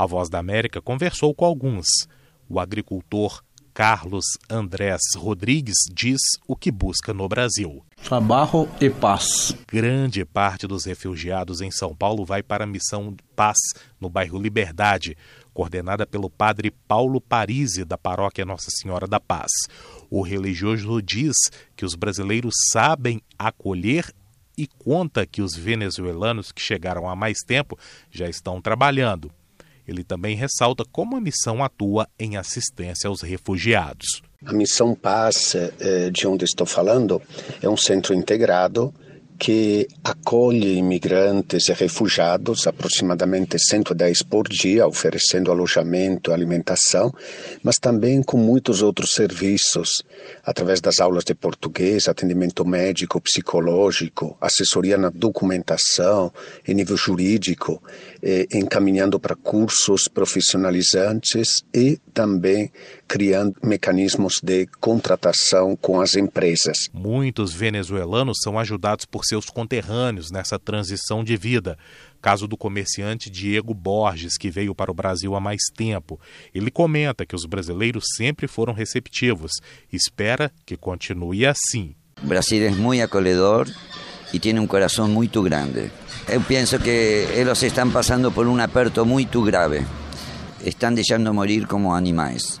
A Voz da América conversou com alguns. O agricultor Carlos Andrés Rodrigues diz o que busca no Brasil. Trabalho e paz. Grande parte dos refugiados em São Paulo vai para a missão Paz, no bairro Liberdade, coordenada pelo padre Paulo Parisi, da paróquia Nossa Senhora da Paz. O religioso diz que os brasileiros sabem acolher e conta que os venezuelanos que chegaram há mais tempo já estão trabalhando. Ele também ressalta como a missão atua em assistência aos refugiados. A Missão Paz, eh, de onde estou falando, é um centro integrado que acolhe imigrantes e refugiados, aproximadamente 110 por dia, oferecendo alojamento, alimentação, mas também com muitos outros serviços, através das aulas de português, atendimento médico, psicológico, assessoria na documentação, em nível jurídico, encaminhando para cursos profissionalizantes e também criando mecanismos de contratação com as empresas. Muitos venezuelanos são ajudados por seus conterrâneos nessa transição de vida. Caso do comerciante Diego Borges, que veio para o Brasil há mais tempo. Ele comenta que os brasileiros sempre foram receptivos. Espera que continue assim. O Brasil é muito acolhedor e tem um coração muito grande. Eu penso que eles estão passando por um aperto muito grave. Estão deixando morir como animais.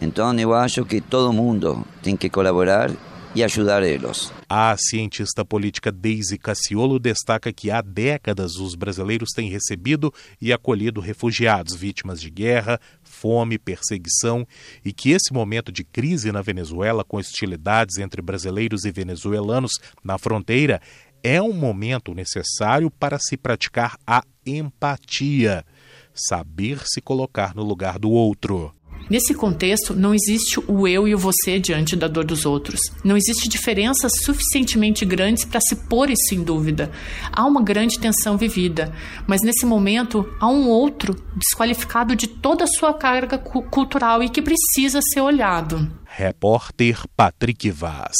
Então eu acho que todo mundo tem que colaborar e ajudar eles. A cientista política Deise Cassiolo destaca que há décadas os brasileiros têm recebido e acolhido refugiados vítimas de guerra, fome, perseguição e que esse momento de crise na Venezuela, com hostilidades entre brasileiros e venezuelanos na fronteira, é um momento necessário para se praticar a empatia, saber se colocar no lugar do outro. Nesse contexto, não existe o eu e o você diante da dor dos outros. Não existe diferenças suficientemente grandes para se pôr isso em dúvida. Há uma grande tensão vivida, mas nesse momento há um outro desqualificado de toda a sua carga cultural e que precisa ser olhado. Repórter Patrick Vaz.